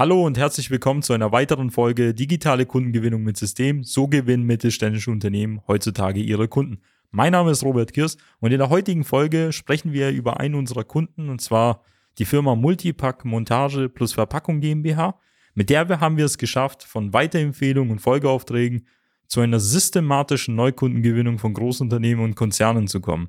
Hallo und herzlich willkommen zu einer weiteren Folge Digitale Kundengewinnung mit System. So gewinnen mittelständische Unternehmen heutzutage ihre Kunden. Mein Name ist Robert Kirs und in der heutigen Folge sprechen wir über einen unserer Kunden und zwar die Firma Multipack Montage plus Verpackung GmbH. Mit der haben wir es geschafft, von Weiterempfehlungen und Folgeaufträgen zu einer systematischen Neukundengewinnung von Großunternehmen und Konzernen zu kommen.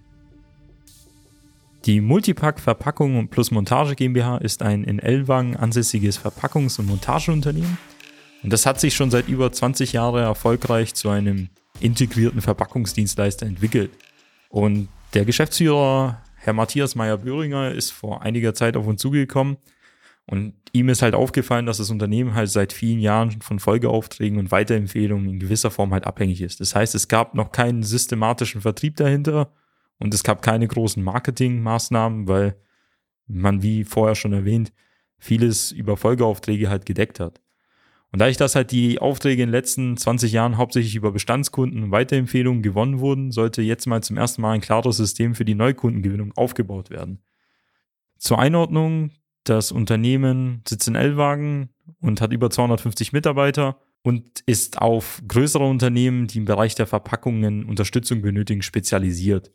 Die Multipack Verpackung plus Montage GmbH ist ein in Ellwangen ansässiges Verpackungs- und Montageunternehmen. Und das hat sich schon seit über 20 Jahren erfolgreich zu einem integrierten Verpackungsdienstleister entwickelt. Und der Geschäftsführer, Herr Matthias Meyer-Böhringer, ist vor einiger Zeit auf uns zugekommen. Und ihm ist halt aufgefallen, dass das Unternehmen halt seit vielen Jahren von Folgeaufträgen und Weiterempfehlungen in gewisser Form halt abhängig ist. Das heißt, es gab noch keinen systematischen Vertrieb dahinter und es gab keine großen Marketingmaßnahmen, weil man, wie vorher schon erwähnt, vieles über Folgeaufträge halt gedeckt hat. Und da ich das halt die Aufträge in den letzten 20 Jahren hauptsächlich über Bestandskunden und Weiterempfehlungen gewonnen wurden, sollte jetzt mal zum ersten Mal ein klares System für die Neukundengewinnung aufgebaut werden. Zur Einordnung, das Unternehmen sitzt in Ellwagen und hat über 250 Mitarbeiter und ist auf größere Unternehmen, die im Bereich der Verpackungen Unterstützung benötigen, spezialisiert.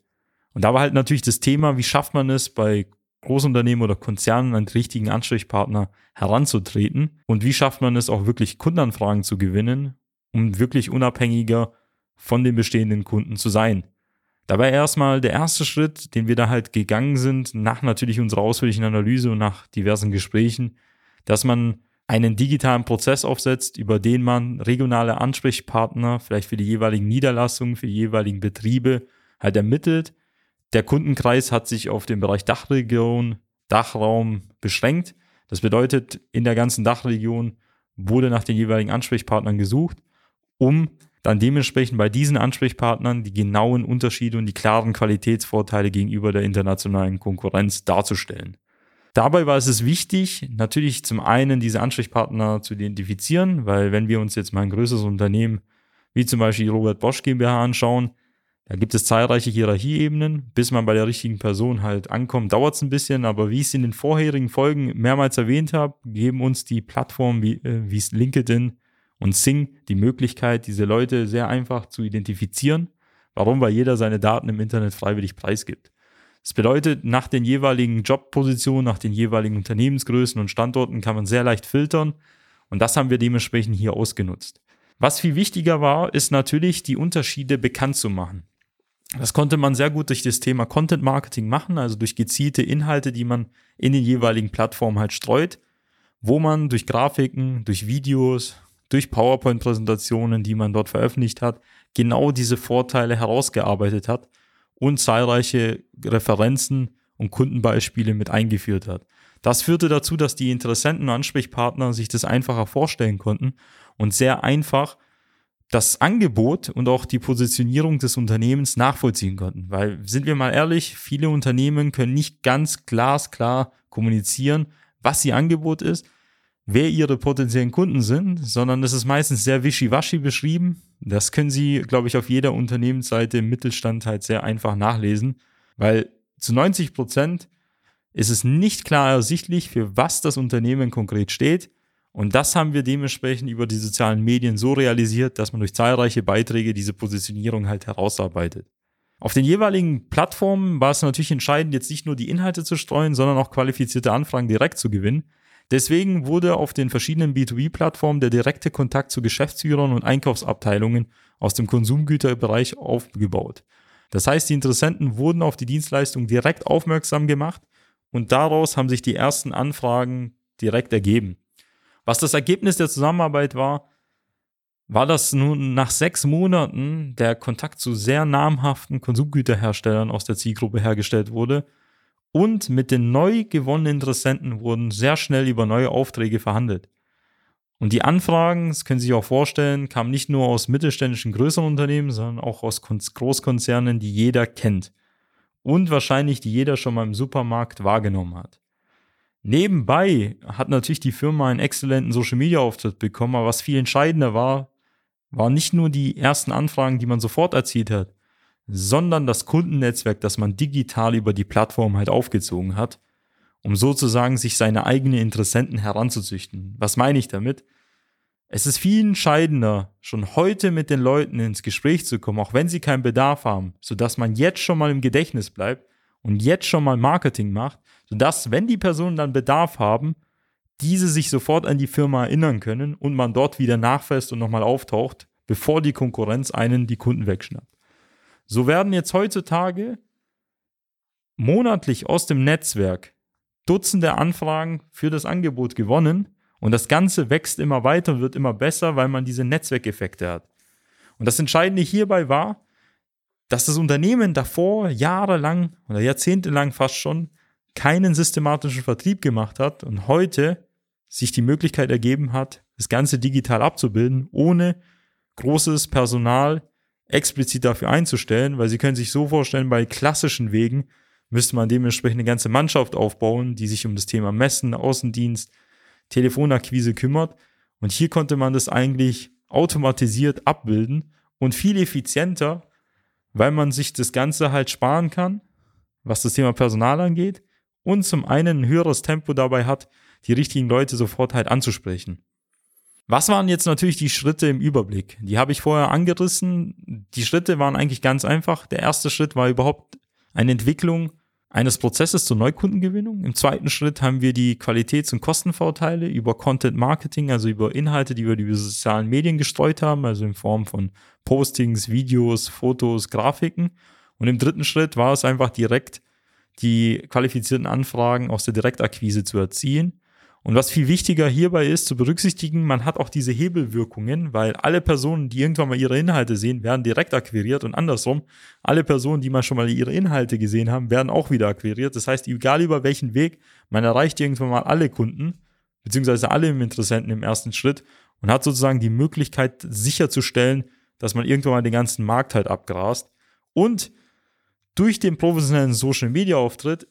Und da war halt natürlich das Thema, wie schafft man es bei Großunternehmen oder Konzernen den richtigen Ansprechpartner heranzutreten und wie schafft man es auch wirklich Kundenanfragen zu gewinnen, um wirklich unabhängiger von den bestehenden Kunden zu sein. Dabei erstmal der erste Schritt, den wir da halt gegangen sind, nach natürlich unserer ausführlichen Analyse und nach diversen Gesprächen, dass man einen digitalen Prozess aufsetzt, über den man regionale Ansprechpartner, vielleicht für die jeweiligen Niederlassungen, für die jeweiligen Betriebe halt ermittelt, der Kundenkreis hat sich auf den Bereich Dachregion, Dachraum beschränkt. Das bedeutet, in der ganzen Dachregion wurde nach den jeweiligen Ansprechpartnern gesucht, um dann dementsprechend bei diesen Ansprechpartnern die genauen Unterschiede und die klaren Qualitätsvorteile gegenüber der internationalen Konkurrenz darzustellen. Dabei war es wichtig, natürlich zum einen diese Ansprechpartner zu identifizieren, weil wenn wir uns jetzt mal ein größeres Unternehmen wie zum Beispiel Robert Bosch GmbH anschauen, da gibt es zahlreiche Hierarchieebenen. Bis man bei der richtigen Person halt ankommt, dauert es ein bisschen. Aber wie ich es in den vorherigen Folgen mehrmals erwähnt habe, geben uns die Plattformen wie, äh, LinkedIn und Sing die Möglichkeit, diese Leute sehr einfach zu identifizieren. Warum? Weil jeder seine Daten im Internet freiwillig preisgibt. Das bedeutet, nach den jeweiligen Jobpositionen, nach den jeweiligen Unternehmensgrößen und Standorten kann man sehr leicht filtern. Und das haben wir dementsprechend hier ausgenutzt. Was viel wichtiger war, ist natürlich, die Unterschiede bekannt zu machen. Das konnte man sehr gut durch das Thema Content Marketing machen, also durch gezielte Inhalte, die man in den jeweiligen Plattformen halt streut, wo man durch Grafiken, durch Videos, durch PowerPoint-Präsentationen, die man dort veröffentlicht hat, genau diese Vorteile herausgearbeitet hat und zahlreiche Referenzen und Kundenbeispiele mit eingeführt hat. Das führte dazu, dass die Interessenten und Ansprechpartner sich das einfacher vorstellen konnten und sehr einfach das Angebot und auch die Positionierung des Unternehmens nachvollziehen konnten. Weil, sind wir mal ehrlich, viele Unternehmen können nicht ganz glasklar kommunizieren, was ihr Angebot ist, wer ihre potenziellen Kunden sind, sondern es ist meistens sehr wischiwaschi beschrieben. Das können Sie, glaube ich, auf jeder Unternehmensseite im Mittelstand halt sehr einfach nachlesen, weil zu 90 Prozent ist es nicht klar ersichtlich, für was das Unternehmen konkret steht und das haben wir dementsprechend über die sozialen Medien so realisiert, dass man durch zahlreiche Beiträge diese Positionierung halt herausarbeitet. Auf den jeweiligen Plattformen war es natürlich entscheidend, jetzt nicht nur die Inhalte zu streuen, sondern auch qualifizierte Anfragen direkt zu gewinnen. Deswegen wurde auf den verschiedenen B2B-Plattformen der direkte Kontakt zu Geschäftsführern und Einkaufsabteilungen aus dem Konsumgüterbereich aufgebaut. Das heißt, die Interessenten wurden auf die Dienstleistung direkt aufmerksam gemacht und daraus haben sich die ersten Anfragen direkt ergeben. Was das Ergebnis der Zusammenarbeit war, war, dass nun nach sechs Monaten der Kontakt zu sehr namhaften Konsumgüterherstellern aus der Zielgruppe hergestellt wurde und mit den neu gewonnenen Interessenten wurden sehr schnell über neue Aufträge verhandelt. Und die Anfragen, das können Sie sich auch vorstellen, kamen nicht nur aus mittelständischen größeren Unternehmen, sondern auch aus Großkonzernen, die jeder kennt. Und wahrscheinlich die jeder schon mal im Supermarkt wahrgenommen hat. Nebenbei hat natürlich die Firma einen exzellenten Social Media Auftritt bekommen, aber was viel entscheidender war, waren nicht nur die ersten Anfragen, die man sofort erzielt hat, sondern das Kundennetzwerk, das man digital über die Plattform halt aufgezogen hat, um sozusagen sich seine eigenen Interessenten heranzuzüchten. Was meine ich damit? Es ist viel entscheidender, schon heute mit den Leuten ins Gespräch zu kommen, auch wenn sie keinen Bedarf haben, sodass man jetzt schon mal im Gedächtnis bleibt und jetzt schon mal Marketing macht, sodass, wenn die Personen dann Bedarf haben, diese sich sofort an die Firma erinnern können und man dort wieder nachfasst und nochmal auftaucht, bevor die Konkurrenz einen die Kunden wegschnappt. So werden jetzt heutzutage monatlich aus dem Netzwerk Dutzende Anfragen für das Angebot gewonnen und das Ganze wächst immer weiter und wird immer besser, weil man diese Netzwerkeffekte hat. Und das Entscheidende hierbei war, dass das Unternehmen davor jahrelang oder jahrzehntelang fast schon keinen systematischen Vertrieb gemacht hat und heute sich die Möglichkeit ergeben hat, das Ganze digital abzubilden, ohne großes Personal explizit dafür einzustellen, weil Sie können sich so vorstellen, bei klassischen Wegen müsste man dementsprechend eine ganze Mannschaft aufbauen, die sich um das Thema Messen, Außendienst, Telefonakquise kümmert. Und hier konnte man das eigentlich automatisiert abbilden und viel effizienter, weil man sich das Ganze halt sparen kann, was das Thema Personal angeht und zum einen ein höheres Tempo dabei hat, die richtigen Leute sofort halt anzusprechen. Was waren jetzt natürlich die Schritte im Überblick? Die habe ich vorher angerissen. Die Schritte waren eigentlich ganz einfach. Der erste Schritt war überhaupt eine Entwicklung eines Prozesses zur Neukundengewinnung. Im zweiten Schritt haben wir die Qualitäts- und Kostenvorteile über Content Marketing, also über Inhalte, die wir über die sozialen Medien gestreut haben, also in Form von Postings, Videos, Fotos, Grafiken. Und im dritten Schritt war es einfach direkt die qualifizierten Anfragen aus der Direktakquise zu erzielen. Und was viel wichtiger hierbei ist, zu berücksichtigen, man hat auch diese Hebelwirkungen, weil alle Personen, die irgendwann mal ihre Inhalte sehen, werden direkt akquiriert und andersrum, alle Personen, die mal schon mal ihre Inhalte gesehen haben, werden auch wieder akquiriert. Das heißt, egal über welchen Weg, man erreicht irgendwann mal alle Kunden, beziehungsweise alle Interessenten im ersten Schritt und hat sozusagen die Möglichkeit sicherzustellen, dass man irgendwann mal den ganzen Markt halt abgrast. Und durch den professionellen Social Media Auftritt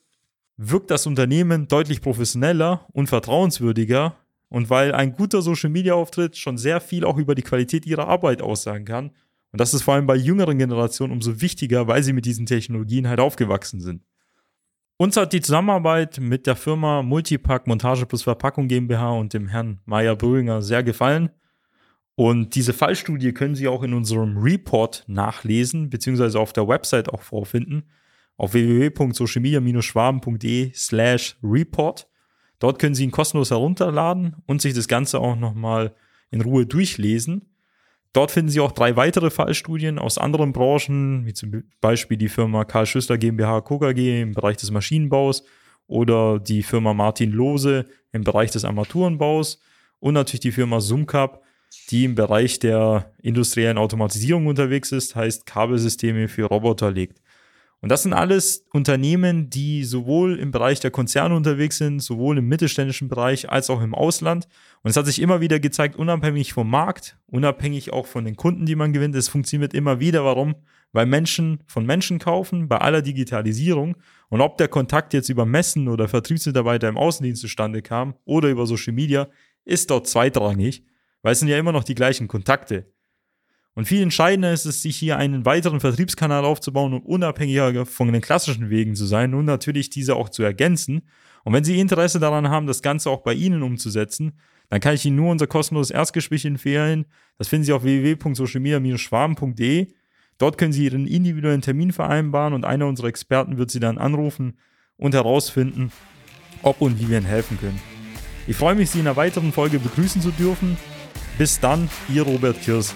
wirkt das Unternehmen deutlich professioneller und vertrauenswürdiger. Und weil ein guter Social Media Auftritt schon sehr viel auch über die Qualität ihrer Arbeit aussagen kann. Und das ist vor allem bei jüngeren Generationen umso wichtiger, weil sie mit diesen Technologien halt aufgewachsen sind. Uns hat die Zusammenarbeit mit der Firma Multipack Montage plus Verpackung GmbH und dem Herrn Meier Brüringer sehr gefallen. Und diese Fallstudie können Sie auch in unserem Report nachlesen, beziehungsweise auf der Website auch vorfinden, auf www.socialmedia-schwaben.de slash report. Dort können Sie ihn kostenlos herunterladen und sich das Ganze auch nochmal in Ruhe durchlesen. Dort finden Sie auch drei weitere Fallstudien aus anderen Branchen, wie zum Beispiel die Firma Karl Schüssler GmbH KKG im Bereich des Maschinenbaus oder die Firma Martin Lose im Bereich des Armaturenbaus und natürlich die Firma Sumcap die im Bereich der industriellen Automatisierung unterwegs ist, heißt Kabelsysteme für Roboter legt. Und das sind alles Unternehmen, die sowohl im Bereich der Konzerne unterwegs sind, sowohl im mittelständischen Bereich als auch im Ausland. Und es hat sich immer wieder gezeigt, unabhängig vom Markt, unabhängig auch von den Kunden, die man gewinnt, es funktioniert immer wieder. Warum? Weil Menschen von Menschen kaufen, bei aller Digitalisierung. Und ob der Kontakt jetzt über Messen oder Vertriebsmitarbeiter im Außendienst zustande kam oder über Social Media, ist dort zweitrangig weil es sind ja immer noch die gleichen Kontakte. Und viel entscheidender ist es, sich hier einen weiteren Vertriebskanal aufzubauen und unabhängiger von den klassischen Wegen zu sein und natürlich diese auch zu ergänzen. Und wenn Sie Interesse daran haben, das Ganze auch bei Ihnen umzusetzen, dann kann ich Ihnen nur unser kostenloses Erstgespräch empfehlen. Das finden Sie auf www.socialmedia-schwaben.de. Dort können Sie Ihren individuellen Termin vereinbaren und einer unserer Experten wird Sie dann anrufen und herausfinden, ob und wie wir Ihnen helfen können. Ich freue mich, Sie in einer weiteren Folge begrüßen zu dürfen. Bis dann, Ihr Robert Kirs.